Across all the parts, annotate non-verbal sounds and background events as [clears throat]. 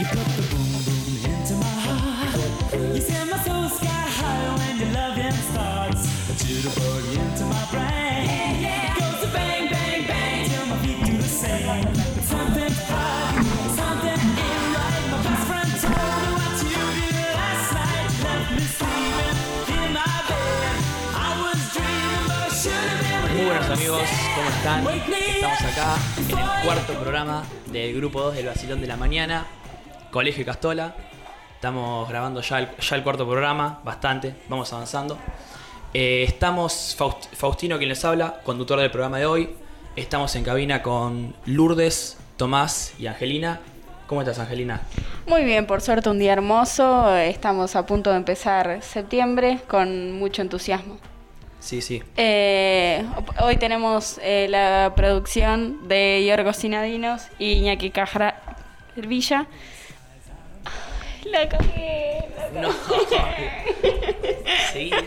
You put the boom boom into my heart. You send my soul sky high when your loving starts. A jitterbug into my brain. Goes to bang bang bang till my feet do the same. But something's hot, something ain't right. My best friend told me what you did last night. Left me sleeping in my bed. I was dreaming, but I should have been with Muy buenos amigos, ¿cómo están? Estamos acá en el cuarto programa del grupo 2 del Basilón de la Mañana, Colegio Castola. Estamos grabando ya el, ya el cuarto programa, bastante, vamos avanzando. Eh, estamos, Faust- Faustino quien les habla, conductor del programa de hoy. Estamos en cabina con Lourdes, Tomás y Angelina. ¿Cómo estás, Angelina? Muy bien, por suerte un día hermoso. Estamos a punto de empezar septiembre con mucho entusiasmo. Sí, sí. Eh, hoy tenemos eh, la producción de Yorgos Sinadinos y Iñaki Cajra Villa. [laughs] La cagué, la No. Sí. [laughs]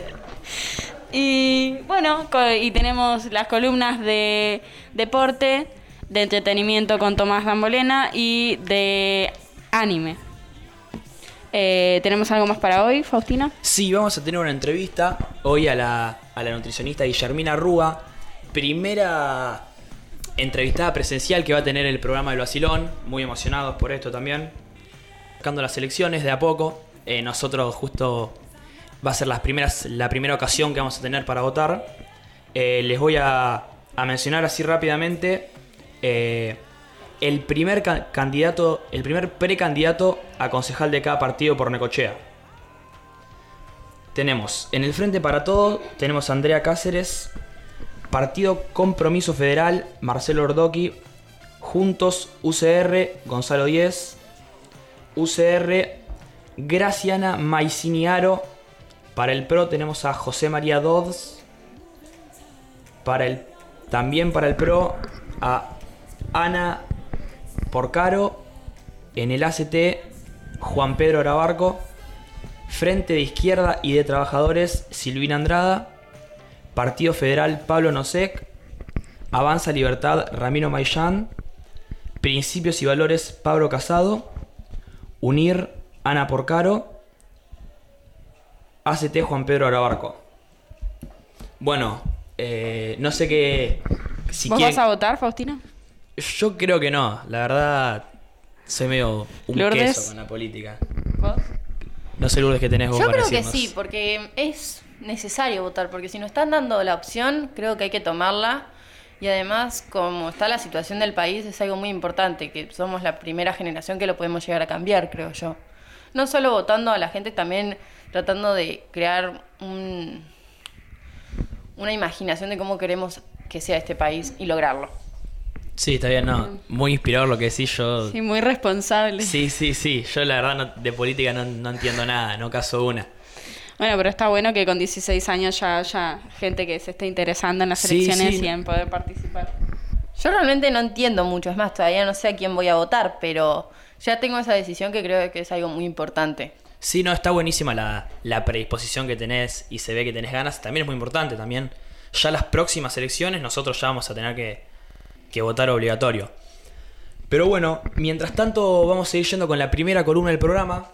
Y bueno, y tenemos las columnas de deporte, de entretenimiento con Tomás Dambolena y de anime. Eh, ¿Tenemos algo más para hoy, Faustina? Sí, vamos a tener una entrevista hoy a la, a la nutricionista Guillermina Rúa. Primera entrevistada presencial que va a tener el programa del Basilón. Muy emocionados por esto también. Buscando las elecciones de a poco. Eh, nosotros justo va a ser las primeras, la primera ocasión que vamos a tener para votar. Eh, les voy a, mencionar así rápidamente. eh, el primer ca- candidato, el primer precandidato a concejal de cada partido por Necochea. Tenemos en el Frente para Todo, tenemos a Andrea Cáceres, Partido Compromiso Federal, Marcelo Ordoqui, Juntos UCR, Gonzalo Díez, UCR, Graciana Maiciniaro, para el PRO tenemos a José María Dodds, para el, también para el PRO a Ana Porcaro, en el ACT Juan Pedro Arabarco, Frente de Izquierda y de Trabajadores, Silvina Andrada. Partido Federal, Pablo Nosek. Avanza Libertad, Ramiro Maillán. Principios y Valores, Pablo Casado. Unir, Ana Porcaro. ACT, Juan Pedro Arabarco. Bueno, eh, no sé qué... Si ¿Vos quieren- vas a votar, Faustina? Yo creo que no, la verdad... Soy medio un Lourdes. queso con la política. ¿Vos? No sé, Lourdes, que tenés vos Yo para creo que sí, porque es necesario votar, porque si nos están dando la opción, creo que hay que tomarla. Y además, como está la situación del país, es algo muy importante, que somos la primera generación que lo podemos llegar a cambiar, creo yo. No solo votando a la gente, también tratando de crear un- una imaginación de cómo queremos que sea este país y lograrlo. Sí, está bien, no. Muy inspirador lo que decís yo. Sí, muy responsable. Sí, sí, sí. Yo la verdad no- de política no, no entiendo nada, no caso una. Bueno, pero está bueno que con 16 años ya haya gente que se esté interesando en las Sí, elecciones sí. y en poder participar. Yo realmente no entiendo mucho, es más, todavía no sé a quién voy a votar, pero ya tengo esa decisión que creo que es algo muy importante. Sí, no, está buenísima la, la predisposición que tenés y se ve que tenés ganas. También es muy importante, también. Ya las próximas elecciones nosotros ya vamos a tener que, que votar obligatorio. Pero bueno, mientras tanto vamos a ir yendo con la primera columna del programa.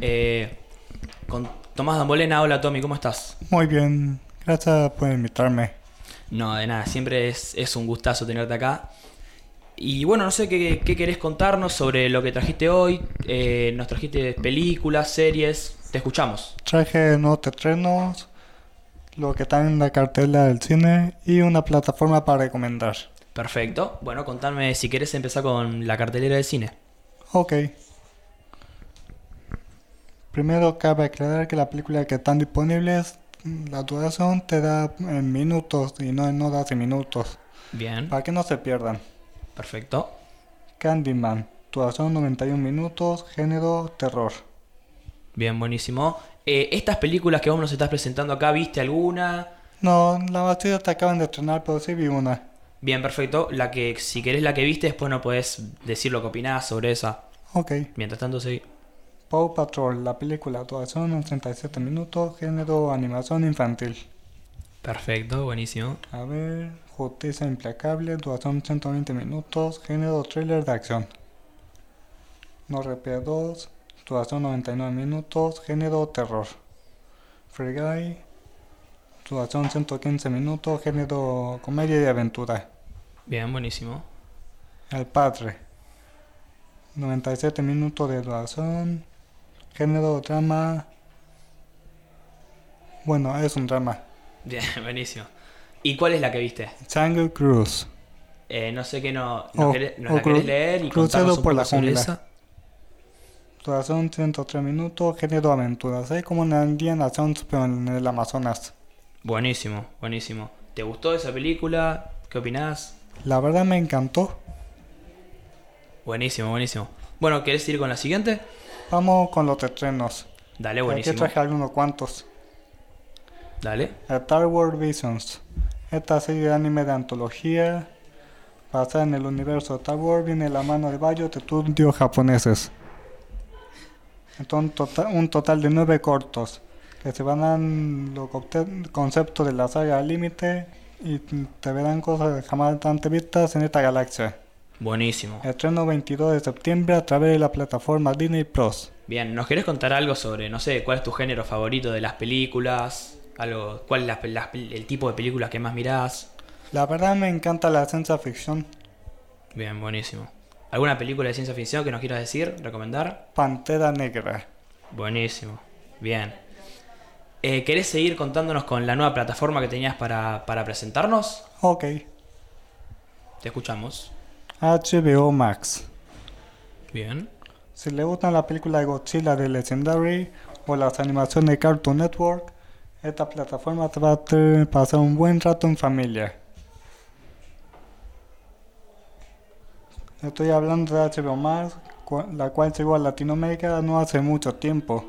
Eh, con Tomás Dambolena. Hola Tommy, ¿cómo estás? Muy bien, gracias por invitarme. No, de nada, siempre es, es un gustazo tenerte acá. Y bueno, no sé qué, qué querés contarnos sobre lo que trajiste hoy. Eh, nos trajiste películas, series. Te escuchamos. Traje nuevos estrenos, lo que está en la cartela del cine y una plataforma para recomendar. Perfecto. Bueno, contame si querés empezar con la cartelera de cine. Ok. Primero cabe aclarar que la película que están disponibles, la duración te da en minutos y no en horas y minutos, Bien, para que no se pierdan. perfecto. Candyman, duración 91 minutos, género terror. Bien, buenísimo. Eh, estas películas que vos nos estás presentando acá, ¿viste alguna? No, la mayoría te acaban de estrenar, pero sí vi una. Bien, perfecto. La que, si querés la que viste, después no podés decir lo que opinás sobre esa. Ok. Mientras tanto, sí. Paw Patrol, la película, duración en 37 minutos, género animación infantil. Perfecto, buenísimo. A ver, Justicia Implacable, duración 120 minutos, género thriller de acción. No Repair 2, duración 99 minutos, género terror. Free Guy, duración 115 minutos, género comedia y aventura. Bien, buenísimo. El Padre, 97 minutos de duración, género drama. Bueno, es un drama. Bien, [laughs] buenísimo. ¿Y cuál es la que viste? Jungle Cruise. Eh, no sé qué no, nos, O- querés- nos la querés leer y contarnos un por la poco sobre jungla. esa. Duración 103 minutos, género aventura. Es como una Indiana Jones pero en el Amazonas. Buenísimo, buenísimo. ¿Te gustó esa película? ¿Qué opinás? La verdad me encantó. Buenísimo, buenísimo. Bueno, ¿querés ir con la siguiente? Vamos con los estrenos. Dale, Aquí buenísimo. traje algunos cuantos. Dale. Star Wars Visions. Esta serie de anime de antología basada en el universo de Star Wars viene de la mano de varios estudios japoneses. Entonces, tota- un total de nueve cortos que se van a los conceptos de la saga al límite y te verán cosas jamás antes vistas en esta galaxia. Buenísimo. Estreno 22 de septiembre a través de la plataforma Disney Plus. Bien, ¿nos querés contar algo sobre, no sé, cuál es tu género favorito de las películas? Algo, ¿Cuál es la- la- el tipo de películas que más mirás? La verdad me encanta la ciencia ficción. Bien, buenísimo. ¿Alguna película de ciencia ficción que nos quieras decir, recomendar? Pantera Negra. Buenísimo. Bien. Eh, ¿Querés seguir contándonos con la nueva plataforma que tenías para, para presentarnos? Ok. Te escuchamos. HBO Max. Bien. Si le gustan la película de Godzilla de Legendary o las animaciones de Cartoon Network, esta plataforma te va a hacer pasar un buen rato en familia. Estoy hablando de HBO Max, la cual llegó a Latinoamérica no hace mucho tiempo.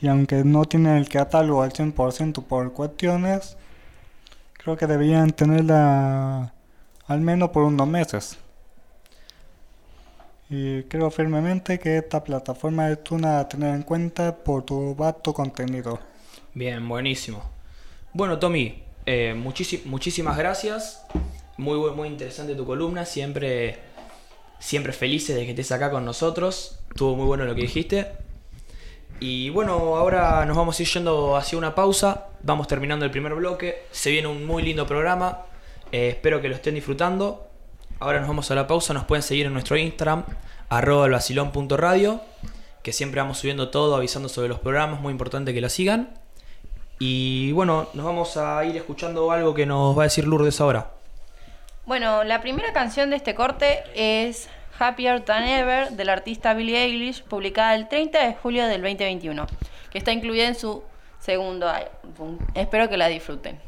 Y aunque no tienen el catálogo al 100% por cuestiones, creo que deberían tenerla al menos por unos meses. Y creo firmemente que esta plataforma es una a tener en cuenta por tu vasto contenido. Bien, buenísimo. Bueno, Tommy, eh, muchísi- muchísimas gracias. Muy, muy interesante tu columna. Siempre, siempre felices de que estés acá con nosotros. Estuvo muy bueno lo que dijiste. Y bueno, ahora nos vamos a ir yendo hacia una pausa. Vamos terminando el primer bloque. Se viene un muy lindo programa. Eh, espero que lo estén disfrutando. Ahora nos vamos a la pausa. Nos pueden seguir en nuestro Instagram, arroba elvacilón.radio, que siempre vamos subiendo todo, avisando sobre los programas. Muy importante que la sigan. Y bueno, nos vamos a ir escuchando algo que nos va a decir Lourdes ahora. Bueno, la primera canción de este corte es Happier Than Ever del artista Billie Eilish, publicada el 30 de julio del 2021, que está incluida en su segundo álbum. Espero que la disfruten.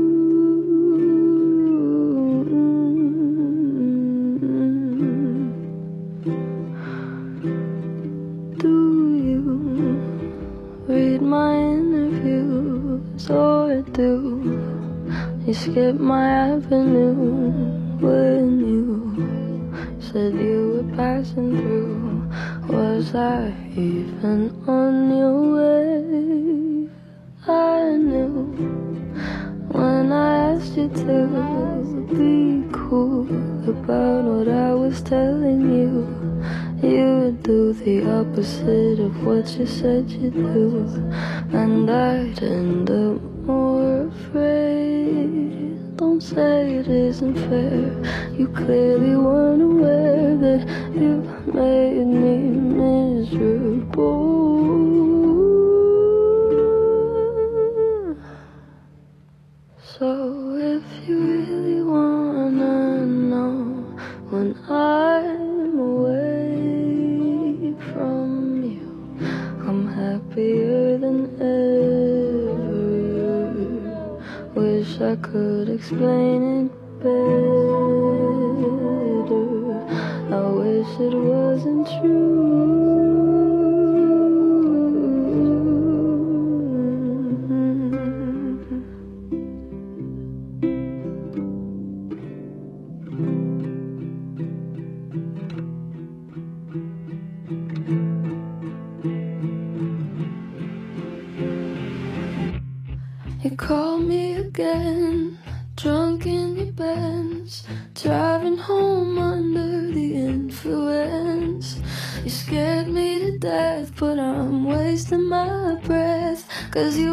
Interviews or do you skip my avenue when you said you were passing through? Was I even on your way? I knew when I asked you to be cool about what I was telling you. You do the opposite of what you said you'd do, and I'd end up more afraid. Don't say it isn't fair. You clearly weren't aware that you made me miserable. Could explain it better. I wish it Cause you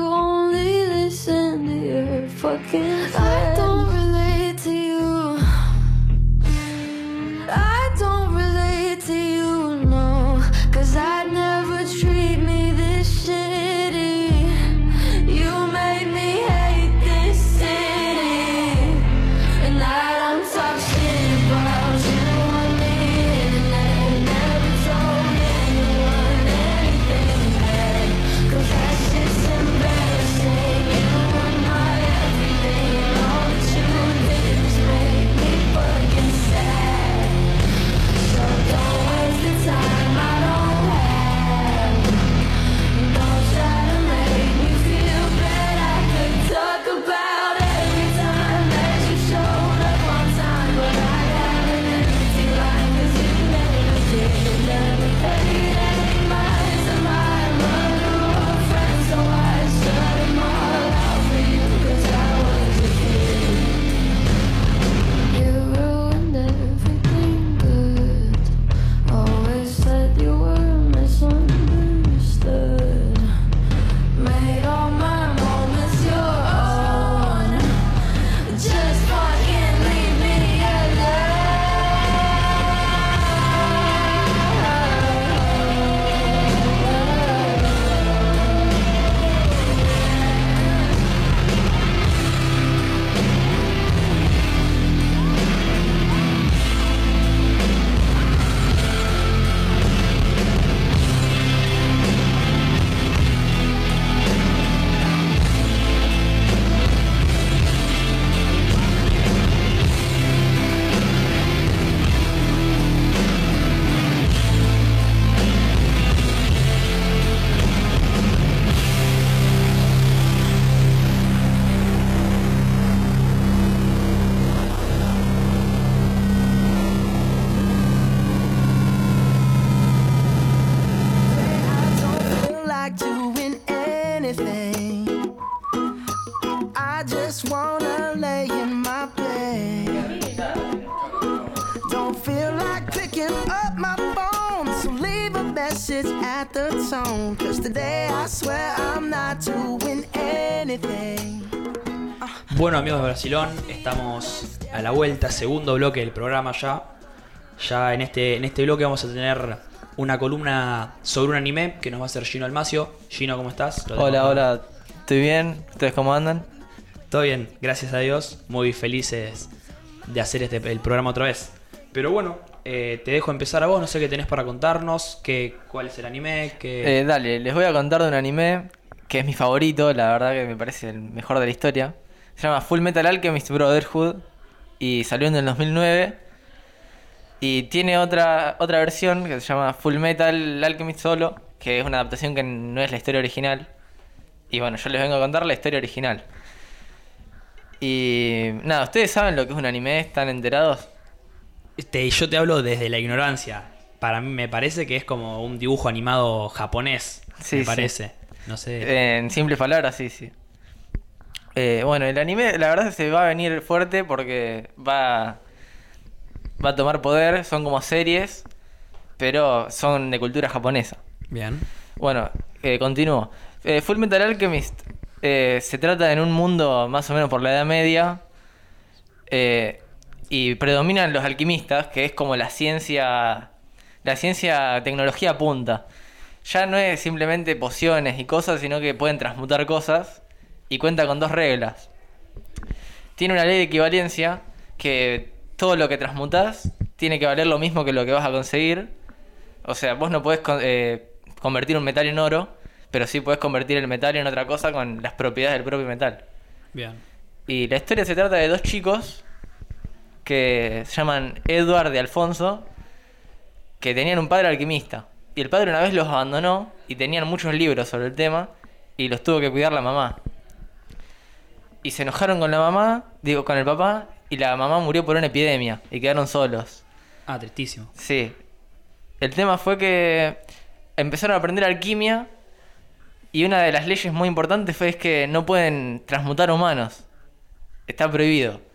at the tone. Cause today I swear I'm not doing anything. Bueno amigos de Brasilón, estamos a la vuelta, segundo bloque del programa ya. Ya en este, en este bloque vamos a tener una columna sobre un anime que nos va a hacer Gino Almacio. Gino, ¿cómo estás? Hola, hola, ¿estoy bien? ¿Ustedes cómo andan? Todo bien, gracias a Dios. Muy felices de hacer este, el programa otra vez. Pero bueno, eh, te dejo empezar a vos, no sé qué tenés para contarnos, qué, cuál es el anime, qué... Eh, dale, les voy a contar de un anime que es mi favorito, la verdad que me parece el mejor de la historia. Se llama Full Metal Alchemist Brotherhood y salió en el 2009. Y tiene otra, otra versión que se llama Full Metal Alchemist Solo, que es una adaptación que no es la historia original. Y bueno, yo les vengo a contar la historia original. Y nada, ¿ustedes saben lo que es un anime? ¿Están enterados? Este, yo te hablo desde la ignorancia. Para mí me parece que es como un dibujo animado japonés. Sí, me sí. parece. No sé. En simples palabras, sí, sí. Eh, bueno, el anime, la verdad, se va a venir fuerte porque va, va a tomar poder. Son como series, pero son de cultura japonesa. Bien. Bueno, eh, continúo. Eh, Full Metal Alchemist eh, se trata en un mundo más o menos por la Edad Media. eh, y predominan los alquimistas, que es como la ciencia. La ciencia tecnología punta. Ya no es simplemente pociones y cosas, sino que pueden transmutar cosas. Y cuenta con dos reglas. Tiene una ley de equivalencia que todo lo que transmutás tiene que valer lo mismo que lo que vas a conseguir. O sea, vos no podés eh, convertir un metal en oro, pero sí podés convertir el metal en otra cosa con las propiedades del propio metal. Bien. Y la historia se trata de dos chicos que se llaman Edward y Alfonso. que tenían un padre alquimista. Y el padre una vez los abandonó y tenían muchos libros sobre el tema y los tuvo que cuidar la mamá. Y se enojaron con la mamá, digo, con el papá, y la mamá murió por una epidemia y quedaron solos. Ah, tristísimo. Sí. El tema fue que empezaron a aprender alquimia y una de las leyes muy importantes fue es que no pueden transmutar humanos. Está prohibido.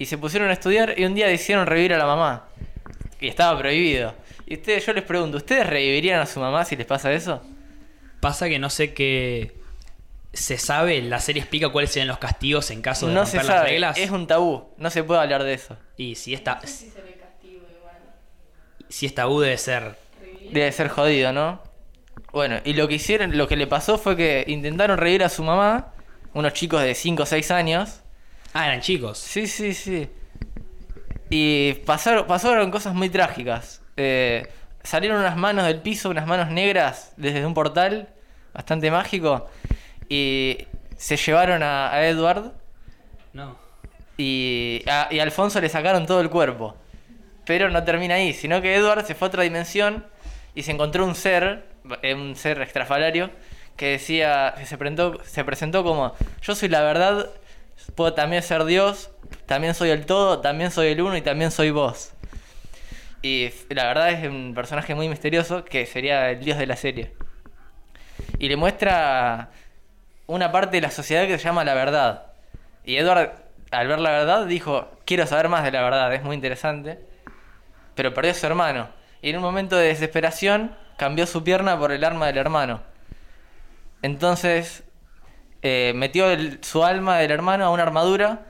Y se pusieron a estudiar y un día decidieron revivir a la mamá. Y estaba prohibido. Y ustedes, yo les pregunto, ¿ustedes revivirían a su mamá si les pasa eso? Pasa que no sé qué. ¿Se sabe? ¿La serie explica cuáles serían los castigos en caso de No romper se las sabe, reglas? es un tabú, no se puede hablar de eso. Y si esta. Si es tabú debe ser. Debe ser jodido, ¿no? Bueno, y lo que hicieron, lo que le pasó fue que intentaron revivir a su mamá, unos chicos de 5 o 6 años. Ah, eran chicos. Sí, sí, sí. Y pasaron, pasaron cosas muy trágicas. Eh, salieron unas manos del piso, unas manos negras desde un portal bastante mágico. Y se llevaron a, a Edward No. y a, y a Alfonso le sacaron todo el cuerpo. Pero no termina ahí, sino que Edward se fue a otra dimensión y se encontró un ser, eh, un ser extrafalario, que decía, que se presentó, se presentó como, yo soy la verdad, puedo también ser Dios, también soy el todo, también soy el uno y también soy vos. Y la verdad es un personaje muy misterioso que sería el dios de la serie. Y le muestra una parte de la sociedad que se llama la verdad. Y Edward, al ver la verdad, dijo, quiero saber más de la verdad, es muy interesante. Pero perdió a su hermano. Y en un momento de desesperación, cambió su pierna por el arma del hermano. Entonces, eh, metió el- su alma del hermano a una armadura.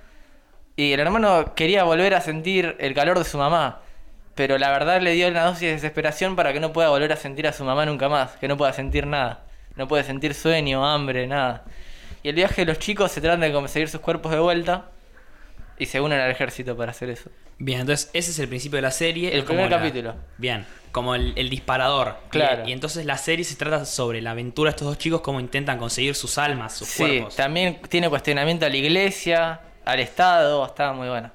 Y el hermano quería volver a sentir el calor de su mamá. Pero la verdad le dio una dosis de desesperación para que no pueda volver a sentir a su mamá nunca más. Que no pueda sentir nada. No puede sentir sueño, hambre, nada. Y el viaje de los chicos se trata de conseguir sus cuerpos de vuelta. Y se unen al ejército para hacer eso. Bien, entonces ese es el principio de la serie. El primer la- capítulo. Bien, como el, el disparador. Claro. Y, y entonces la serie se trata sobre la aventura de estos dos chicos, cómo intentan conseguir sus almas, sus Sí, cuerpos. también tiene cuestionamiento a la iglesia, al Estado, está muy buena.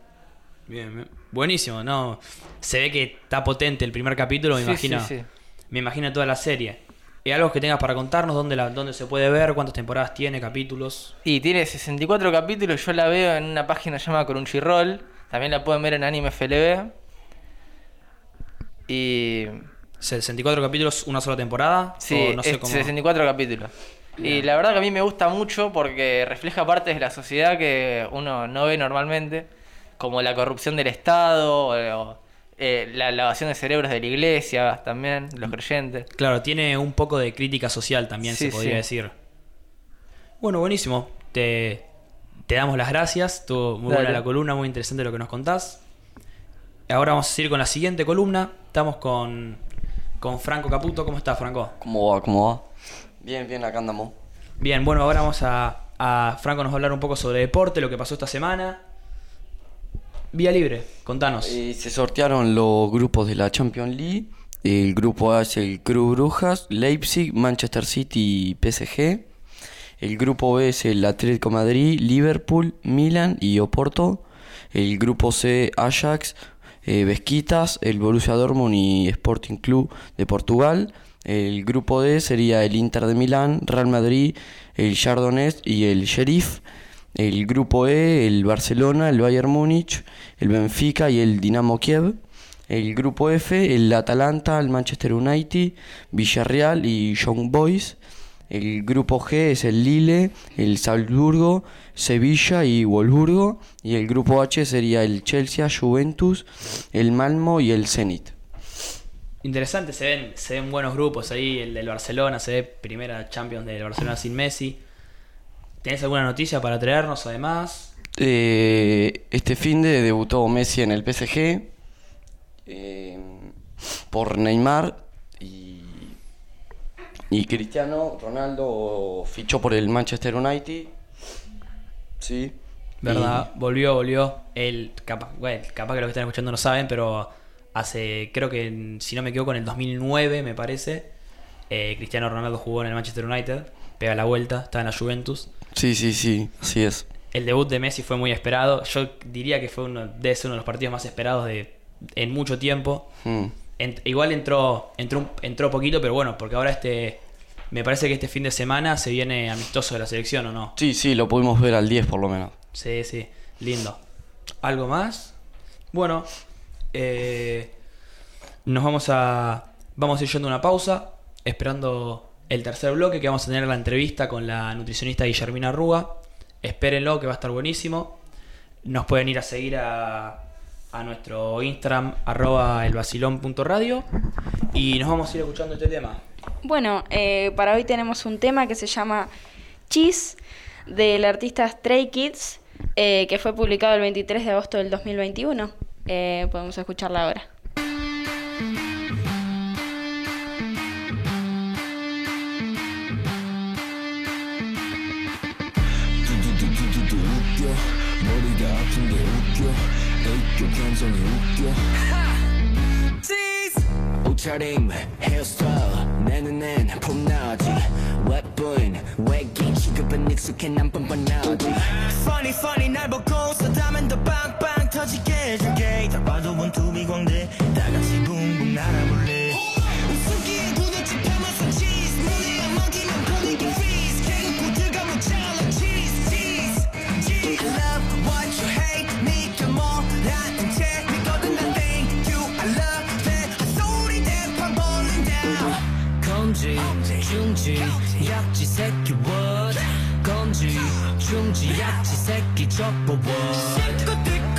Bien, bien. Buenísimo, ¿no? Se ve que está potente el primer capítulo, me Sí, imagino. sí, sí. Me imagino toda la serie. ¿Y algo que tengas para contarnos? ¿Dónde, la, ¿Dónde se puede ver? ¿Cuántas temporadas tiene? ¿Capítulos? Y tiene 64 capítulos, yo la veo en una página llamada Crunchyroll, también la pueden ver en Anime FLB. Y 64 capítulos, una sola temporada. sí, O no sé es cómo. 64 capítulos. Y la verdad que a mí me gusta mucho porque refleja partes de la sociedad que uno no ve normalmente, como la corrupción del Estado, o, eh, la lavación de cerebros de la iglesia, también, los creyentes. Claro, tiene un poco de crítica social también, Sí, se podría sí. decir. Bueno, buenísimo. Te, te damos las gracias. Estuvo muy buena la columna, muy interesante lo que nos contás. Ahora vamos a seguir con la siguiente columna. Estamos con, con Franco Caputo. ¿Cómo estás, Franco? ¿Cómo va? ¿Cómo va? Bien, bien, acá andamos. Bien, bueno, ahora vamos a, a Franco nos va a hablar un poco sobre deporte, lo que pasó esta semana. Vía libre, contanos. Eh, se sortearon los grupos de la Champions League. El grupo A es el Club Brujas, Leipzig, Manchester City y PSG. El grupo B es el Atlético Madrid, Liverpool, Milan y Oporto. El grupo C, Ajax, eh, Besquitas, el Borussia Dortmund y Sporting Club de Portugal. El grupo D sería el Inter de Milán, Real Madrid, el Chardonnay y el Sheriff. El grupo E, el Barcelona, el Bayern Múnich, el Benfica y el Dinamo Kiev. El grupo F, el Atalanta, el Manchester United, Villarreal y Young Boys. El grupo G es el Lille, el Salzburgo, Sevilla y Wolfsburgo. Y el grupo H sería el Chelsea, Juventus, el Malmo y el Zenit. Interesante, se ven, se ven buenos grupos ahí. El del Barcelona, se ve primera Champions del Barcelona sin Messi. ¿Tenés alguna noticia para traernos además? Eh, este fin de debutó Messi en el PSG eh, por Neymar y, y Cristiano Ronaldo fichó por el Manchester United. Sí. ¿Verdad? Volvió, volvió. El, capaz, bueno, capaz que los que están escuchando no saben, pero hace, creo que, si no me equivoco, en el 2009, me parece, eh, Cristiano Ronaldo jugó en el Manchester United, pega la vuelta, está en la Juventus. Sí, sí, sí, así es. El debut de Messi fue muy esperado. Yo diría que fue uno, debe ser uno de los partidos más esperados de, en mucho tiempo. Mm. igual entró, entró, un- entró poquito, pero bueno, porque ahora este. Me parece que este fin de semana se viene amistoso de la selección, ¿o no? Sí, sí, lo pudimos ver al 10 por lo menos. Sí, sí, lindo. ¿Algo más? Bueno, eh, nos vamos a. Vamos a ir yendo a una pausa, esperando el tercer bloque que vamos a tener la entrevista con la nutricionista Guillermina Rúa. Espérenlo, que va a estar buenísimo. Nos pueden ir a seguir a, a nuestro Instagram, arroba elvacilón.radio. Y nos vamos a ir escuchando este tema. Bueno, eh, para hoy tenemos un tema que se llama Cheese del artista Stray Kids, eh, que fue publicado el 23 de agosto del 2021. Eh, podemos escucharla ahora. 옷차림 헤어스타일 내 눈엔 폼나지 웹보인 외기 취급은 익숙해 난 뻔뻔하지 Funny funny 날 보고 서다면 더 빵빵 터지게 해줄게 다 봐도 원투비 광대 다 같이 붕붕 날아볼래 중지 약지 새끼 what? 검지 중지 약지 새끼 접어 what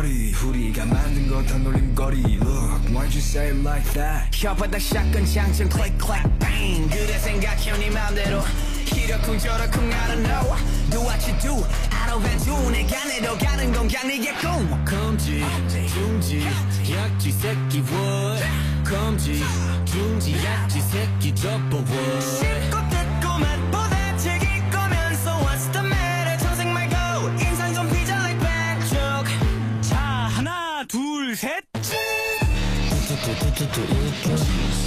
내 걸음걸이 우리가 만든 거다 놀림거리. Look, why'd you say it like that? 혓바닥 샷건 장전 click clack bang. 그래 생각해 네 맘대로. 이러쿵 저러쿵 I don't know. Do what you do 하루 반주 내가 내려가는 건 그냥 네게 꿈. 검지 중지 약지 새끼 what 검지 중지 약지 새끼 접어 what 씹고 뜯고 맛 뚜뚜뚜뚜뚜 웃겨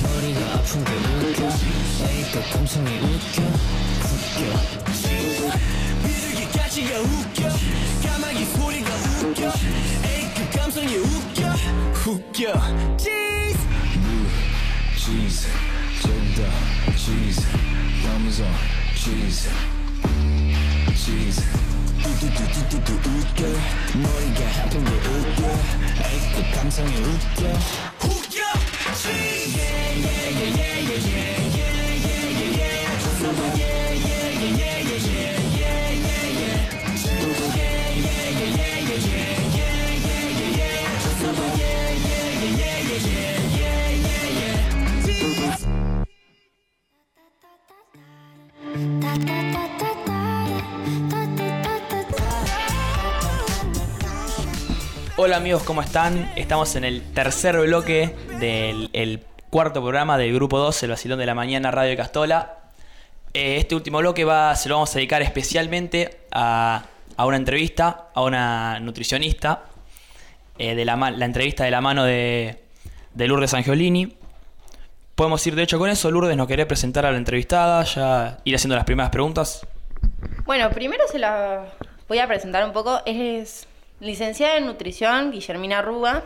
머리가 아픈 게 웃겨 에이그 감성이 웃겨 웃겨 비둘기까지가 웃겨 까마귀 소리가 웃겨 에이 그 감성이 웃겨 웃겨 Jeez cheese, cheddar, cheese, parmesan, cheese, cheese. 뚜뚜뚜뚜뚜 웃겨 머리가 아픈 게 웃겨 에이 그 감성이 웃겨 웃겨 Hola amigos, ¿cómo están? Estamos en el tercer bloque del el cuarto programa del Grupo 2, el Vacilón de la Mañana, Radio de Castola. Eh, este último bloque se lo vamos a dedicar especialmente a, una entrevista, a una nutricionista, eh, de la, la entrevista de la mano de, de Lourdes Angiolini. Podemos ir de hecho con eso. Lourdes, ¿nos querés presentar a la entrevistada? Ya ir haciendo las primeras preguntas. Bueno, primero se la voy a presentar un poco. Es licenciada en nutrición, Guillermina Rúa,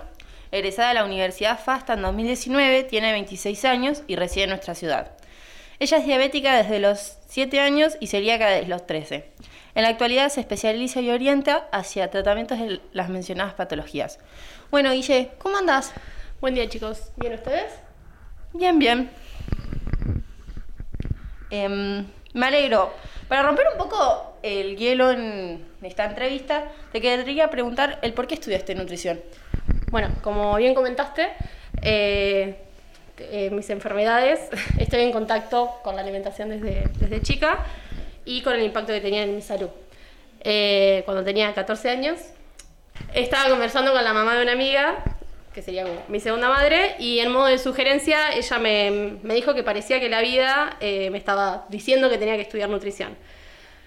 egresada de la Universidad FASTA en 2019, tiene 26 años y reside en nuestra ciudad. Ella es diabética desde los 7 años y celíaca desde los 13. En la actualidad se especializa y orienta hacia tratamientos de las mencionadas patologías. Bueno, Guille, ¿cómo andás? Buen día, chicos. ¿Bien ustedes? Bien, bien. Em, me alegro. Para romper un poco el hielo en esta entrevista, te quería preguntar el por qué estudiaste nutrición. Bueno, como bien comentaste, eh, eh, mis enfermedades, [laughs] estoy en contacto con la alimentación desde, desde chica y con el impacto que tenía en mi salud. Eh, cuando tenía 14 años, estaba conversando con la mamá de una amiga, que sería como mi segunda madre, y en modo de sugerencia ella me, me dijo que parecía que la vida eh, me estaba diciendo que tenía que estudiar nutrición.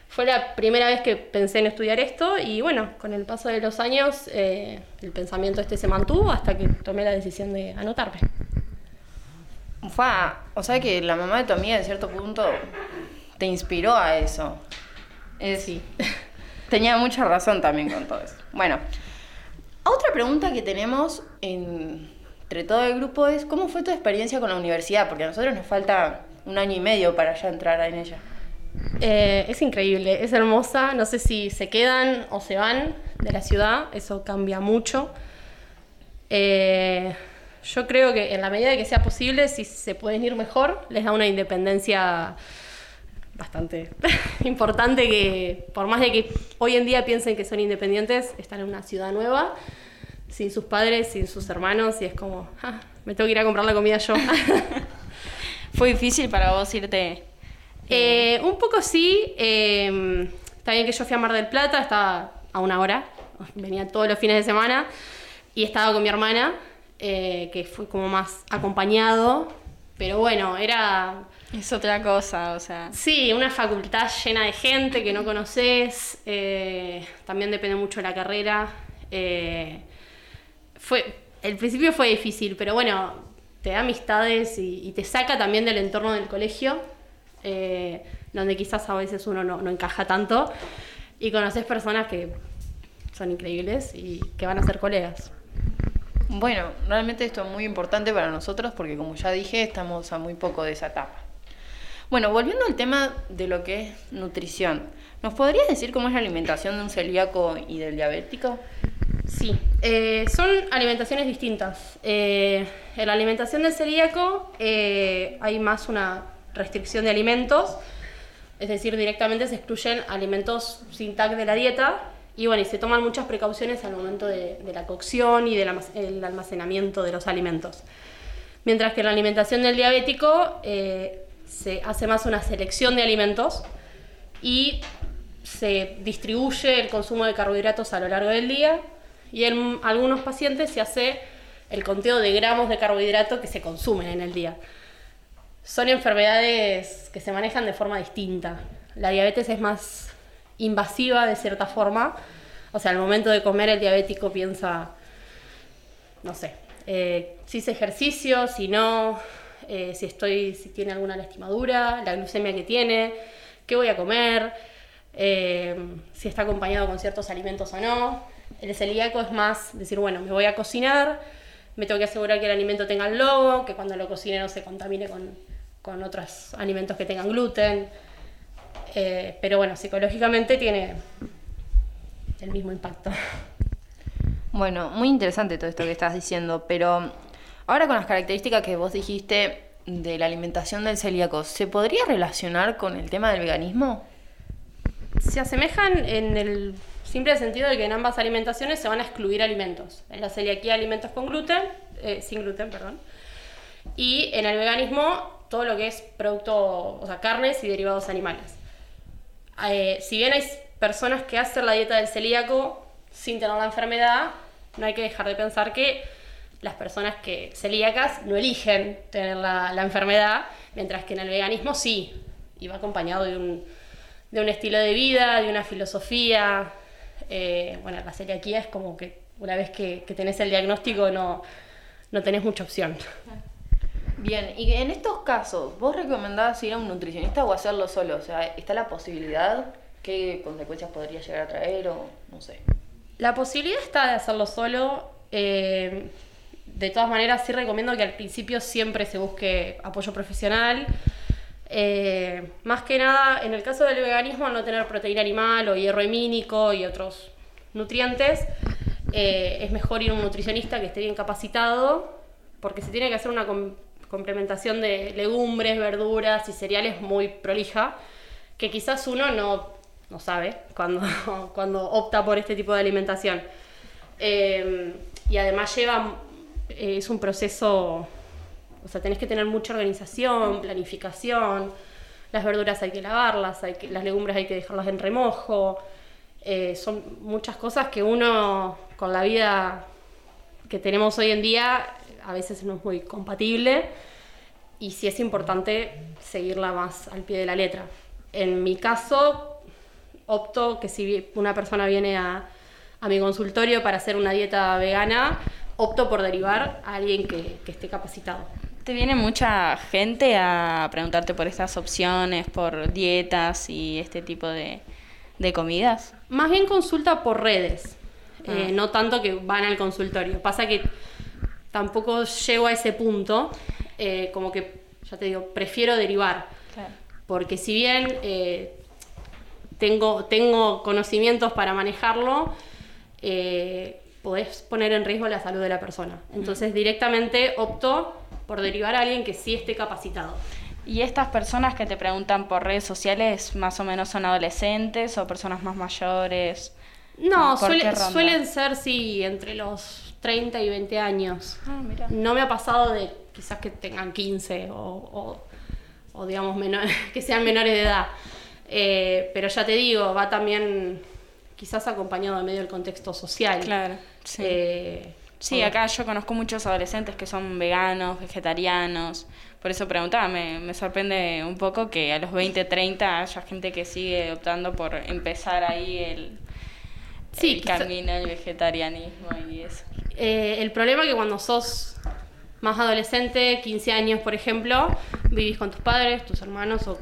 Fue la primera vez que pensé en estudiar esto y bueno, con el paso de los años eh, el pensamiento este se mantuvo hasta que tomé la decisión de anotarme. Fue, o sea que la mamá de tu amiga en cierto punto te inspiró a eso. sí. [laughs] Tenía mucha razón también con todo eso. Bueno, otra pregunta que tenemos en- entre todo el grupo es, ¿cómo fue tu experiencia con la universidad? Porque a nosotros nos falta un año y medio para ya entrar en ella. Eh, es increíble, es hermosa. No sé si se quedan o se van de la ciudad, eso cambia mucho. Eh, yo creo que en la medida de que sea posible, si se pueden ir mejor, les da una independencia bastante [laughs] importante que por más de que hoy en día piensen que son independientes, están en una ciudad nueva, sin sus padres, sin sus hermanos, y es como, "Ah, me tengo que ir a comprar la comida yo. [laughs] ¿Fue difícil para vos irte? Eh, un poco sí. eh, está bien que yo fui a Mar del Plata, estaba a una hora, venía todos los fines de semana y estaba con mi hermana, eh, que fue como más acompañado. Pero bueno, era. Es otra cosa, o sea. Sí, una facultad llena de gente que no conoces. eh, también depende mucho de la carrera. eh, fue, el principio fue difícil, pero bueno, te da amistades y, y te saca también del entorno del colegio, eh, donde quizás a veces uno no, no encaja tanto. Y conoces personas que son increíbles y que van a ser colegas. Bueno, realmente esto es muy importante para nosotros porque como ya dije, estamos a muy poco de esa etapa. Bueno, volviendo al tema de lo que es nutrición, ¿nos podrías decir cómo es la alimentación de un celíaco y del diabético? Sí, eh, son alimentaciones distintas. Eh, en la alimentación del celíaco eh, hay más una restricción de alimentos, es decir, directamente se excluyen alimentos sin tag de la dieta y bueno, se toman muchas precauciones al momento de, la cocción y del almac- el almacenamiento de los alimentos. Mientras que en la alimentación del diabético se hace más una selección de alimentos y se distribuye el consumo de carbohidratos a lo largo del día y en algunos pacientes se hace el conteo de gramos de carbohidrato que se consumen en el día. Son enfermedades que se manejan de forma distinta. La diabetes es más invasiva de cierta forma. O sea, al momento de comer el diabético piensa, no sé, eh, si hice ejercicio, si no, eh, si estoy, si tiene alguna lastimadura, la glucemia que tiene, qué voy a comer, eh, si está acompañado con ciertos alimentos o no. El celíaco es más decir, bueno, me voy a cocinar, me tengo que asegurar que el alimento tenga el logo, que cuando lo cocine no se contamine con, con otros alimentos que tengan gluten. Eh, pero bueno, psicológicamente tiene el mismo impacto. Bueno, muy interesante todo esto que estás diciendo, pero ahora con las características que vos dijiste de la alimentación del celíaco, ¿se podría relacionar con el tema del veganismo? se asemejan en el simple sentido de que en ambas alimentaciones se van a excluir alimentos. En la celiaquía alimentos con gluten, eh, sin gluten, perdón. Y en el veganismo todo lo que es producto, o sea, carnes y derivados animales. Eh, si bien hay personas que hacen la dieta del celíaco sin tener la enfermedad, no hay que dejar de pensar que las personas que celíacas no eligen tener la, la enfermedad, mientras que en el veganismo sí, y va acompañado de un, de un estilo de vida, de una filosofía. Eh, bueno, la celiaquía es como que una vez que, que tenés el diagnóstico no, no tenés mucha opción. Bien, y en estos casos, ¿vos recomendás ir a un nutricionista o hacerlo solo? O sea, ¿está la posibilidad? ¿Qué consecuencias podría llegar a traer o no sé? La posibilidad está de hacerlo solo. eh, de todas maneras, sí recomiendo que al principio siempre se busque apoyo profesional. Eh, más que nada, en el caso del veganismo, no tener proteína animal o hierro hemínico y otros nutrientes, eh, es mejor ir a un nutricionista que esté bien capacitado, porque se tiene que hacer una com- complementación de legumbres, verduras y cereales muy prolija, que quizás uno no, no sabe cuando, [laughs] cuando opta por este tipo de alimentación. Eh, y además lleva, eh, es un proceso O sea, tenés que tener mucha organización, planificación. Las verduras hay que lavarlas, hay que, las legumbres hay que dejarlas en remojo. Eh, son muchas cosas que uno con la vida que tenemos hoy en día a veces no es muy compatible y sí es importante seguirla más al pie de la letra. En mi caso, opto que si una persona viene a, a mi consultorio para hacer una dieta vegana, opto por derivar a alguien que, que esté capacitado. ¿Te viene mucha gente a preguntarte por estas opciones, por dietas y este tipo de, de comidas? Más bien consulta por redes, eh, Ah. no tanto que van al consultorio. Pasa que tampoco llego a ese punto, eh, como que, ya te digo, prefiero derivar. Porque si bien eh, tengo, tengo conocimientos para manejarlo, eh, podés poner en riesgo la salud de la persona. Entonces directamente opto por derivar a alguien que sí esté capacitado. ¿Y estas personas que te preguntan por redes sociales más o menos son adolescentes o personas más mayores? No, ¿Por suele- suelen ser, sí, entre los 30 y 20 años. Ah, mira. No me ha pasado de quizás que tengan 15 o, o- o, digamos, menor- [laughs] que sean menores de edad. Eh, pero ya te digo, va también quizás acompañado de medio del contexto social. Claro, sí. Eh, Sí, acá yo conozco muchos adolescentes que son veganos, vegetarianos. Por eso preguntaba, me, me sorprende un poco que a los 20, 30 haya gente que sigue optando por empezar ahí el, Sí, el camino del vegetarianismo y eso. Eh, el problema es que cuando sos más adolescente, 15 años por ejemplo, vivís con tus padres, tus hermanos o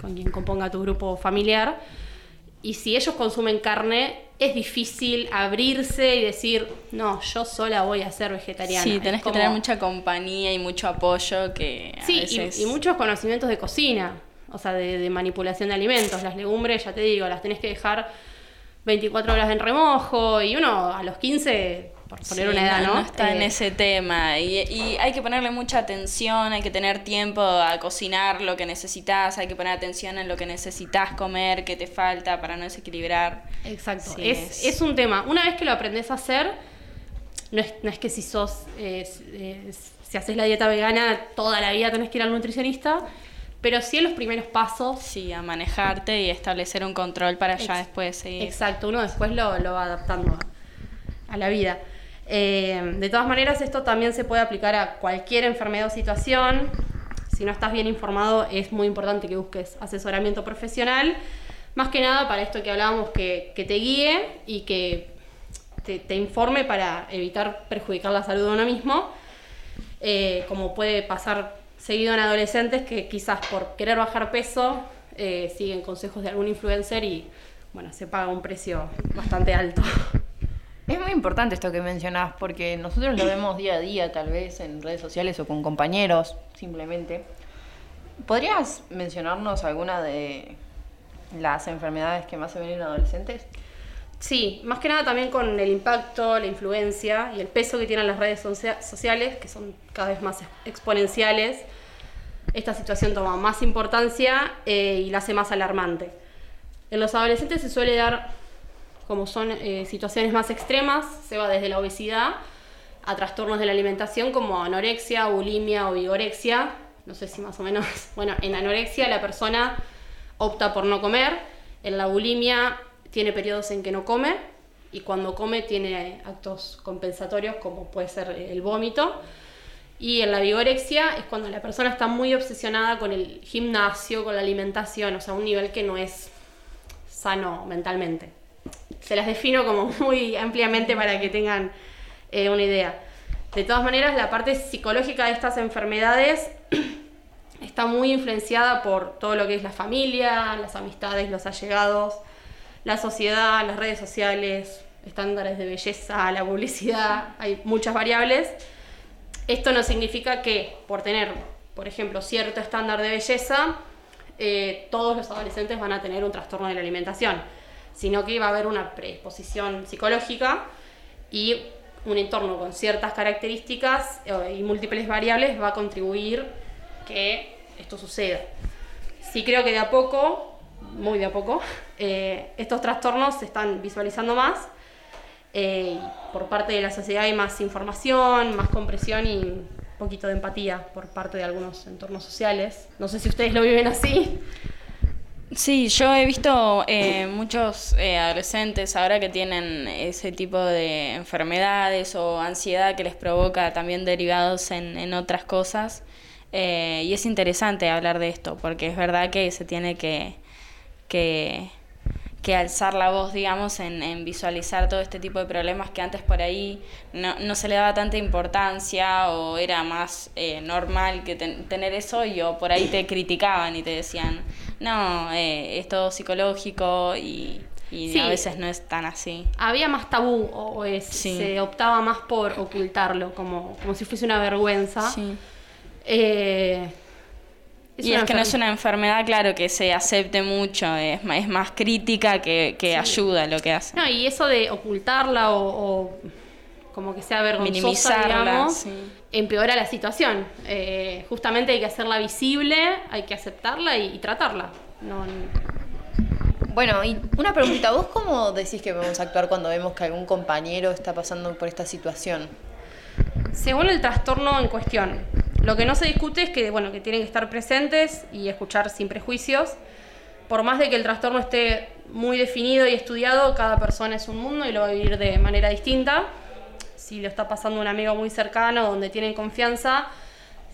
con quien componga tu grupo familiar, y si ellos consumen carne, es difícil abrirse y decir, no, yo sola voy a ser vegetariana. Sí, tenés que tener mucha compañía y mucho apoyo que a Sí, y, muchos conocimientos de cocina, o sea, de, de manipulación de alimentos. Las legumbres, ya te digo, las tenés que dejar 24 horas en remojo y uno a los 15, por poner Sí, una edad, ¿no? está en Eh, ese tema. Y, y hay que ponerle mucha atención, hay que tener tiempo a cocinar lo que necesitas, hay que poner atención en lo que necesitas comer, que te falta para no desequilibrar. Exacto. Sí, es, es un tema. Una vez que lo aprendes a hacer, no es, no es que si sos, eh, si haces la dieta vegana, toda la vida tenés que ir al nutricionista, pero sí en los primeros pasos. Sí, a manejarte y establecer un control para ya después seguir. Exacto, uno después lo, lo va adaptando a la vida. Eh, de todas maneras, esto también se puede aplicar a cualquier enfermedad o situación. Si no estás bien informado, es muy importante que busques asesoramiento profesional. Más que nada para esto que hablábamos, que, te guíe y que te, te informe para evitar perjudicar la salud de uno mismo. Eh, como puede pasar seguido en adolescentes que quizás por querer bajar peso eh, siguen consejos de algún influencer y bueno, se paga un precio bastante alto. Es muy importante esto que mencionás, porque nosotros lo vemos día a día, tal vez en redes sociales o con compañeros, simplemente. ¿Podrías mencionarnos alguna de las enfermedades que más se ven en adolescentes? Sí, más que nada también con el impacto, la influencia y el peso que tienen las redes socia- sociales, que son cada vez más ex- exponenciales, esta situación toma más importancia eh, y la hace más alarmante. En los adolescentes se suele dar, como son eh, situaciones más extremas, se va desde la obesidad a trastornos de la alimentación como anorexia, bulimia o vigorexia. No sé si más o menos, [laughs] bueno, en anorexia la persona opta por no comer, en la bulimia tiene periodos en que no come y cuando come tiene actos compensatorios como puede ser el vómito. Y en la vigorexia es cuando la persona está muy obsesionada con el gimnasio, con la alimentación, o sea, un nivel que no es sano mentalmente. Se las defino como [laughs] muy ampliamente para que tengan eh, una idea. De todas maneras, la parte psicológica de estas enfermedades [clears throat] está muy influenciada por todo lo que es la familia, las amistades, los allegados, la sociedad, las redes sociales, estándares de belleza, la publicidad, hay muchas variables. Esto no significa que por tener, por ejemplo, cierto estándar de belleza, eh, todos los adolescentes van a tener un trastorno de la alimentación, sino que va a haber una predisposición psicológica y un entorno con ciertas características eh, y múltiples variables va a contribuir que esto suceda. Sí creo que de a poco, muy de a poco, [laughs] eh, estos trastornos se están visualizando más. eh, por parte de la sociedad hay más información, más compresión y poquito de empatía por parte de algunos entornos sociales. No sé si ustedes lo viven así. Sí, yo he visto eh, muchos eh, adolescentes ahora que tienen ese tipo de enfermedades o ansiedad que les provoca también derivados en, en otras cosas. Eh, y es interesante hablar de esto, porque es verdad que se tiene que, que, que alzar la voz, digamos, en, en visualizar todo este tipo de problemas que antes por ahí no, no se le daba tanta importancia o era más eh, normal que ten- tener eso y o por ahí te criticaban y te decían, no, eh, es todo psicológico y, y Sí. a veces no es tan así. Había más tabú o es- Sí. se optaba más por ocultarlo, como, como si fuese una vergüenza. Sí. Eh, y una es que no es una enfermedad, claro, que se acepte mucho, es, es más crítica que, que ayuda lo que hace. No, y eso de ocultarla o, o como que sea vergonzosa, Minimizarla, digamos, sí. empeora la situación. Eh, justamente hay que hacerla visible, hay que aceptarla y, y tratarla. No, Bueno, y una preguntita, ¿vos cómo decís que vamos a actuar cuando vemos que algún compañero está pasando por esta situación? Según el trastorno en cuestión, lo que no se discute es que, bueno, que tienen que estar presentes y escuchar sin prejuicios. Por más de que el trastorno esté muy definido y estudiado, cada persona es un mundo y lo va a vivir de manera distinta. Si lo está pasando un amigo muy cercano, donde tienen confianza,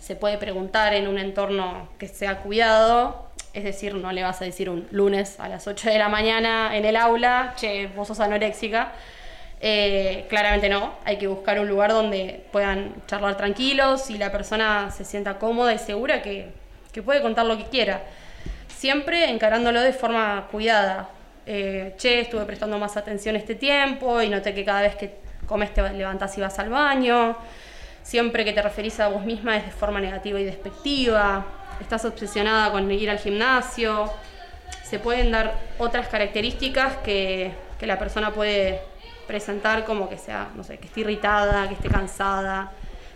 se puede preguntar en un entorno que sea cuidado. Es decir, no le vas a decir un lunes a las 8 de la mañana en el aula, che, vos sos anoréxica. Eh, claramente no, hay que buscar un lugar donde puedan charlar tranquilos y la persona se sienta cómoda y segura que, que puede contar lo que quiera. Siempre encarándolo de forma cuidada. Eh, che, estuve prestando más atención este tiempo y noté que cada vez que comes te levantás y vas al baño. Siempre que te referís a vos misma es de forma negativa y despectiva. Estás obsesionada con ir al gimnasio. Se pueden dar otras características que, que la persona puede presentar como que sea, no sé, que esté irritada, que esté cansada.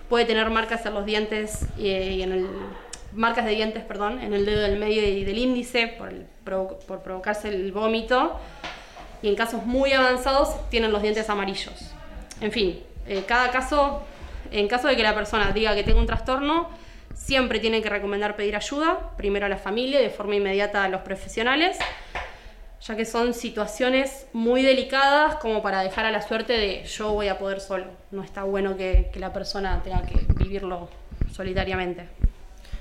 Puede tener marcas en los dientes y, en el marcas de dientes, perdón, en el dedo del medio y del índice por, por provocarse el vómito. Y en casos muy avanzados tienen los dientes amarillos. En fin, eh, cada caso, en caso de que la persona diga que tenga un trastorno, siempre tienen que recomendar pedir ayuda, primero a la familia de forma inmediata a los profesionales, ya que son situaciones muy delicadas como para dejar a la suerte de yo voy a poder solo. No está bueno que, que la persona tenga que vivirlo solitariamente.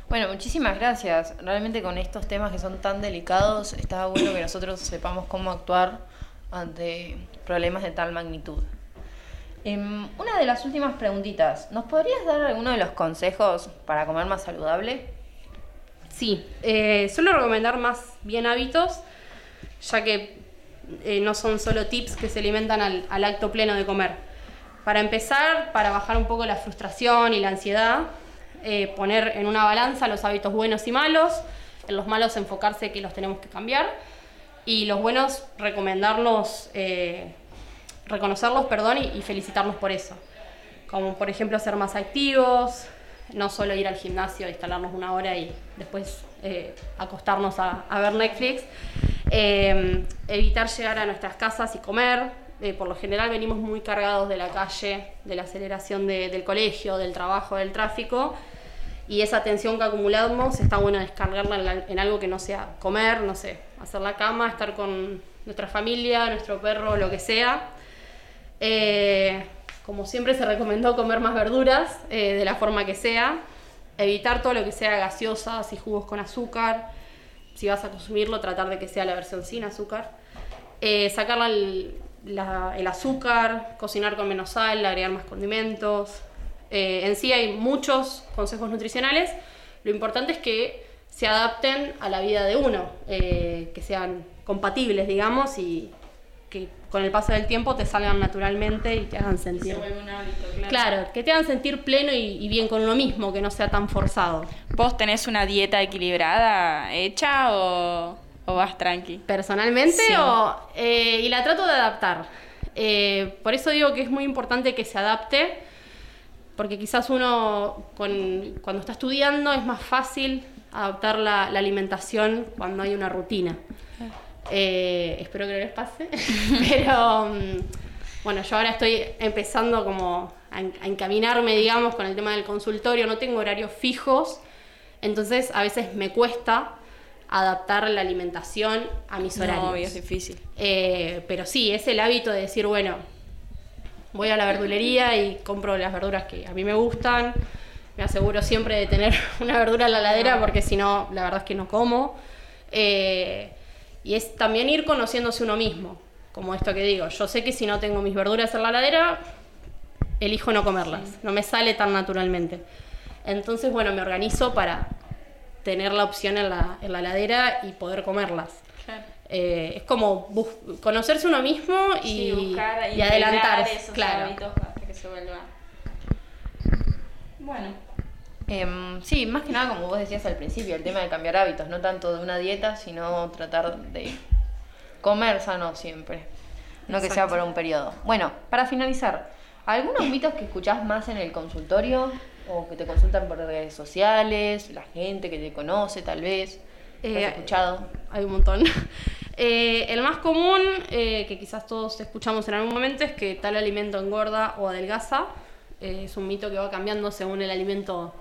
Bueno, muchísimas gracias. Realmente con estos temas que son tan delicados, está bueno que nosotros sepamos cómo actuar ante problemas de tal magnitud. Em, una de las últimas preguntitas, ¿nos podrías dar alguno de los consejos para comer más saludable? Sí, eh, suelo recomendar más bien hábitos, ya que eh, no son solo tips que se alimentan al, al acto pleno de comer. Para empezar, para bajar un poco la frustración y la ansiedad, eh, poner en una balanza los hábitos buenos y malos, en los malos enfocarse que los tenemos que cambiar y los buenos recomendarlos, eh, reconocerlos, perdón, y, y felicitarlos por eso. Como por ejemplo ser más activos, no solo ir al gimnasio, instalarnos una hora y después eh, acostarnos a, ver Netflix. Eh, evitar llegar a nuestras casas y comer. Eh, por lo general venimos muy cargados de la calle, de la aceleración de- del colegio, del trabajo, del tráfico. Y esa tensión que acumulamos está bueno descargarla en, en algo que no sea comer, no sé, hacer la cama, estar con nuestra familia, nuestro perro, lo que sea. Como siempre se recomendó comer más verduras eh, de la forma que sea. Evitar todo lo que sea gaseosas y jugos con azúcar. Si vas a consumirlo, tratar de que sea la versión sin azúcar. Eh, sacar el, azúcar, cocinar con menos sal, agregar más condimentos. Eh, en sí hay muchos consejos nutricionales. Lo importante es que se adapten a la vida de uno, que sean compatibles, digamos, y que con el paso del tiempo te salgan naturalmente y te hagan sentir. un hábito, claro. Claro, que te hagan sentir pleno y, y bien con uno mismo, que no sea tan forzado. ¿Vos tenés una dieta equilibrada hecha o, o vas tranqui? Personalmente, Sí. o, eh, y la trato de adaptar. Eh, por eso digo que es muy importante que se adapte, porque quizás uno con- cuando está estudiando es más fácil adaptar la, la alimentación cuando hay una rutina. Eh, espero que no les pase, [laughs] pero mm, bueno, yo ahora estoy empezando como a, en- a encaminarme, digamos, con el tema del consultorio, no tengo horarios fijos, entonces a veces me cuesta adaptar la alimentación a mis No, horarios. obvio, es difícil. Eh, pero sí, es el hábito de decir, bueno, voy a la verdulería y compro las verduras que a mí me gustan. Me aseguro siempre de tener [laughs] una verdura en la heladera porque si no, la verdad es que no como. Eh, y es también ir conociéndose uno mismo. Como esto que digo, yo sé que si no tengo mis verduras en la heladera, elijo no comerlas. No me sale tan naturalmente. Entonces, bueno, me organizo para tener la opción en la, en la heladera y poder comerlas. Eh, es como conocerse uno mismo y, Sí, buscar y integrar adelantarse. esos Claro. hábitos hasta que se vuelva. Bueno. Em, sí, más que nada como vos decías al principio, el tema de cambiar hábitos, no tanto de una dieta, sino tratar de comer sano siempre, no que sea por un periodo. Bueno, para finalizar, ¿algunos mitos que escuchás más en el consultorio o que te consultan por redes sociales, la gente que te conoce tal vez? ¿Lo has Eh, escuchado? Hay un montón. [laughs] Eh, el más común, eh, que quizás todos escuchamos en algún momento, es que tal alimento engorda o adelgaza. Eh, es un mito que va cambiando según el alimento.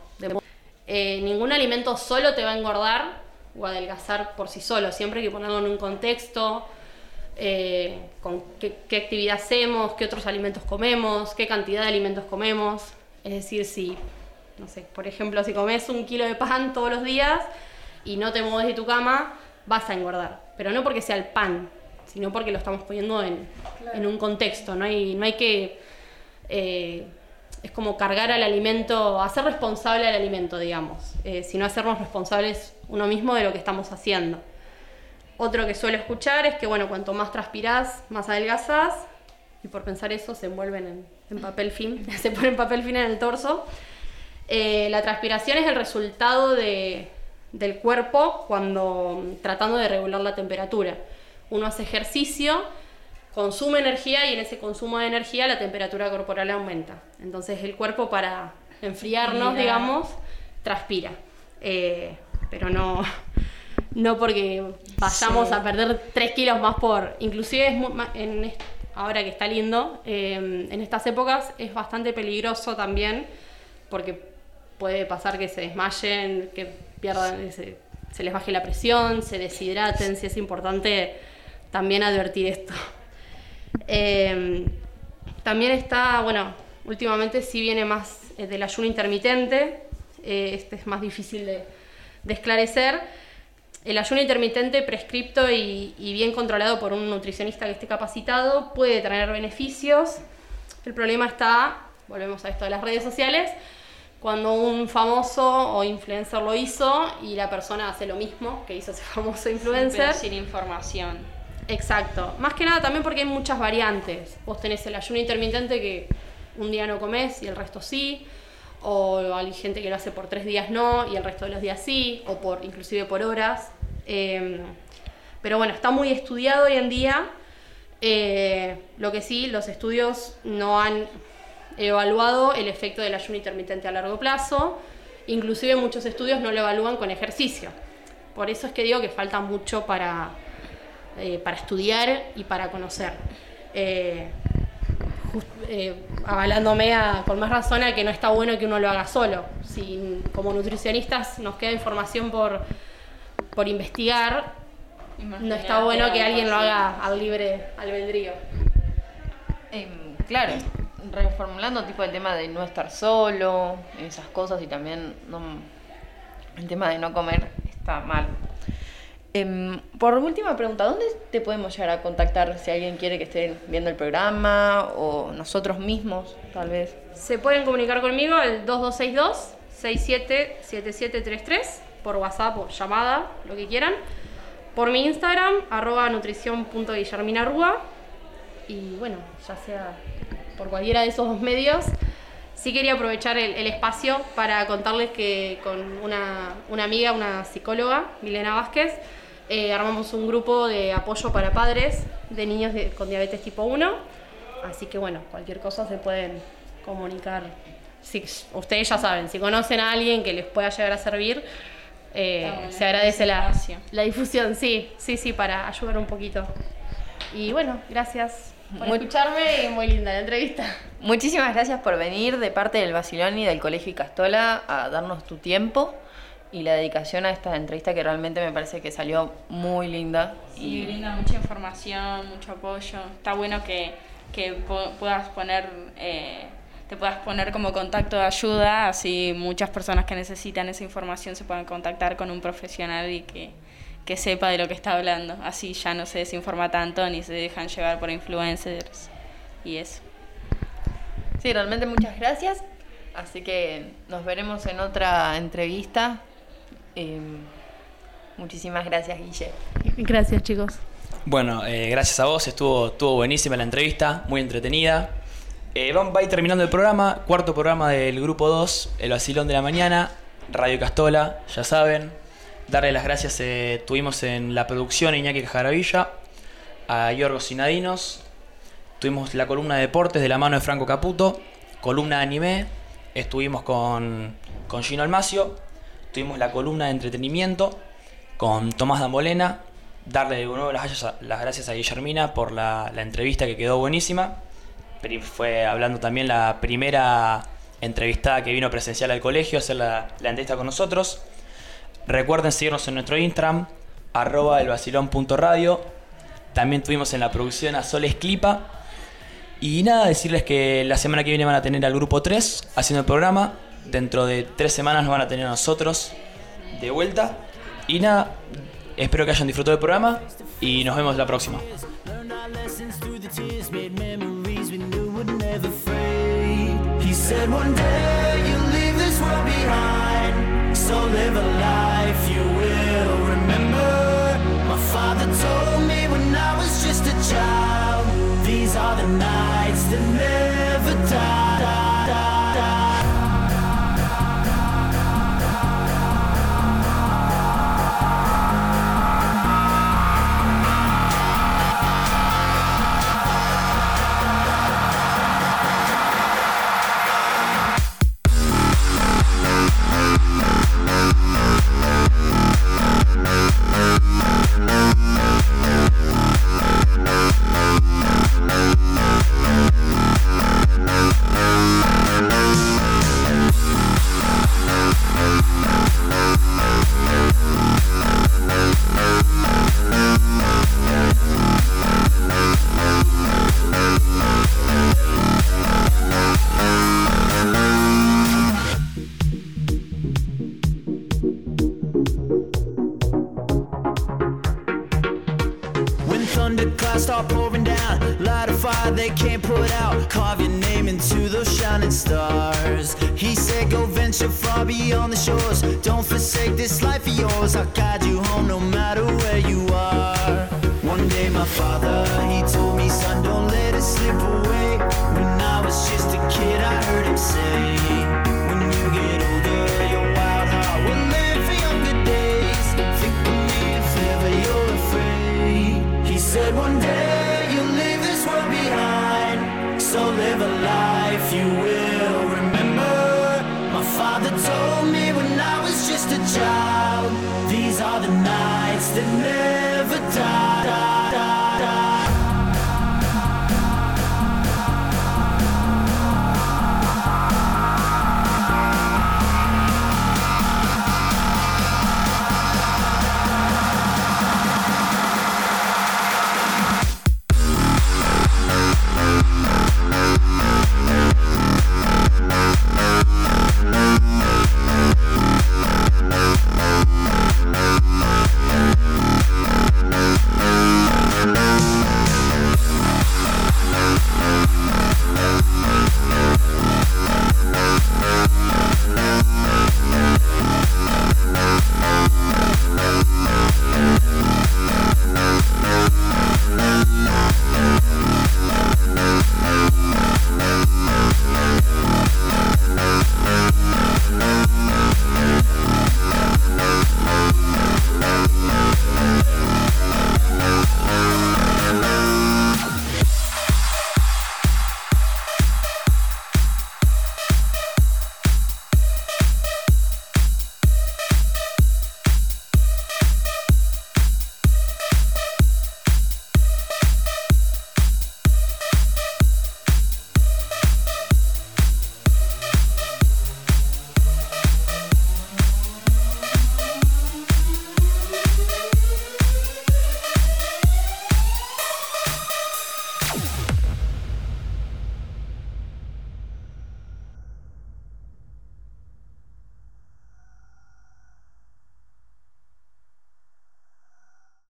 Eh, ningún alimento solo te va a engordar o adelgazar por sí solo. Siempre hay que ponerlo en un contexto, eh, con qué, qué actividad hacemos, qué otros alimentos comemos, qué cantidad de alimentos comemos. Es decir, si, no sé, por ejemplo, si comes un kilo de pan todos los días y no te mueves de tu cama, vas a engordar. Pero no porque sea el pan, sino porque lo estamos poniendo en, en un contexto. No hay, no hay que. eh, es como cargar al alimento, hacer responsable al alimento, digamos, eh, sino hacernos responsables uno mismo de lo que estamos haciendo. Otro que suelo escuchar es que, bueno, cuanto más transpirás, más adelgazás, y por pensar eso se envuelven en, papel film, [laughs] se ponen papel film en el torso. Eh, la transpiración es el resultado de- del cuerpo cuando tratando de regular la temperatura. Uno hace ejercicio, consume energía y en ese consumo de energía la temperatura corporal aumenta. Entonces el cuerpo para enfriarnos, Mira. digamos, transpira. Eh, pero no, no porque vayamos Sí. a perder 3 kilos más por... Inclusive es mu- ma- en ahora que está lindo, eh, en estas épocas es bastante peligroso también porque puede pasar que se desmayen, que pierdan, se, se les baje la presión, se deshidraten, si es importante también advertir esto. Eh, también está, bueno, últimamente sí viene más eh, del ayuno intermitente, eh, este es más difícil de, de esclarecer. El ayuno intermitente prescripto y, y bien controlado por un nutricionista que esté capacitado puede traer beneficios. El problema está, volvemos a esto de las redes sociales, cuando un famoso o influencer lo hizo y la persona hace lo mismo que hizo ese [laughs] famoso influencer. Pero sin información. Exacto. Más que nada también porque hay muchas variantes. Vos tenés el ayuno intermitente que un día no comes y el resto sí. O hay gente que lo hace por tres días no y el resto de los días sí. O por inclusive por horas. Eh, pero bueno, está muy estudiado hoy en día. Eh, lo que sí, los estudios no han evaluado el efecto del ayuno intermitente a largo plazo. Inclusive muchos estudios no lo evalúan con ejercicio. Por eso es que digo que falta mucho para, eh, para estudiar y para conocer. Eh, just- eh, avalándome a- con más razón a que no está bueno que uno lo haga solo. Si como nutricionistas nos queda información por, por investigar, no está bueno que alguien lo haga al libre albedrío. Em, claro, reformulando tipo el tema de no estar solo, esas cosas y también no- el tema de no comer está mal. Em, por última pregunta, ¿dónde te podemos llegar a contactar si alguien quiere que esté viendo el programa o nosotros mismos, tal vez? Se pueden comunicar conmigo al 2262-677733 por WhatsApp o llamada, lo que quieran. Por mi Instagram, arroba nutrición.guillerminarrua. Y bueno, ya sea por cualquiera de esos dos medios. Sí quería aprovechar el, el espacio para contarles que con una, una amiga, una psicóloga, Milena Vázquez, eh, armamos un grupo de apoyo para padres de niños de- con diabetes tipo 1. Así que bueno, cualquier cosa se pueden comunicar. Si, ustedes ya saben, si conocen a alguien que les pueda llegar a servir, eh, bueno se agradece la, la difusión, sí, sí, sí, para ayudar un poquito. Y bueno, gracias. por Mu- escucharme y muy linda la entrevista. Muchísimas gracias por venir de parte del Basilón y del Colegio Icastola a darnos tu tiempo y la dedicación a esta entrevista que realmente me parece que salió muy linda. Sí, brinda mucha información, mucho apoyo. Está bueno que, que puedas poner, eh, te puedas poner como contacto de ayuda, así muchas personas que necesitan esa información se puedan contactar con un profesional y que, que sepa de lo que está hablando. Así ya no se desinforma tanto ni se dejan llevar por influencers y eso. Sí, realmente muchas gracias. Así que nos veremos en otra entrevista. Eh, muchísimas gracias, Guille. Gracias, chicos. Bueno, eh, gracias a vos, estuvo, estuvo buenísima la entrevista, muy entretenida. Eh, vamos, va a ir terminando el programa, cuarto programa del grupo 2, el vacilón de la mañana, Radio Castola, ya saben. Darle las gracias, eh, tuvimos en la producción Iñaki Cajaravilla, a Yorgos Sinadinos, tuvimos la columna de deportes de la mano de Franco Caputo, columna de anime, estuvimos con, con Gino Almacio, tuvimos la columna de entretenimiento con Tomás Dambolena, darle de nuevo las gracias a, Guillermina por la, entrevista que quedó buenísima. Fue hablando también la primera entrevistada que vino presencial al colegio a hacer la, la entrevista con nosotros. Recuerden seguirnos en nuestro Instagram, arroba elvacilón.radio. También tuvimos en la producción a Soles Clipa. Y nada, decirles que la semana que viene van a tener al grupo 3 haciendo el programa. Dentro de tres semanas nos van a tener a nosotros de vuelta. Y nada, espero que hayan disfrutado del programa y nos vemos la próxima. Learned our lessons through the tears, made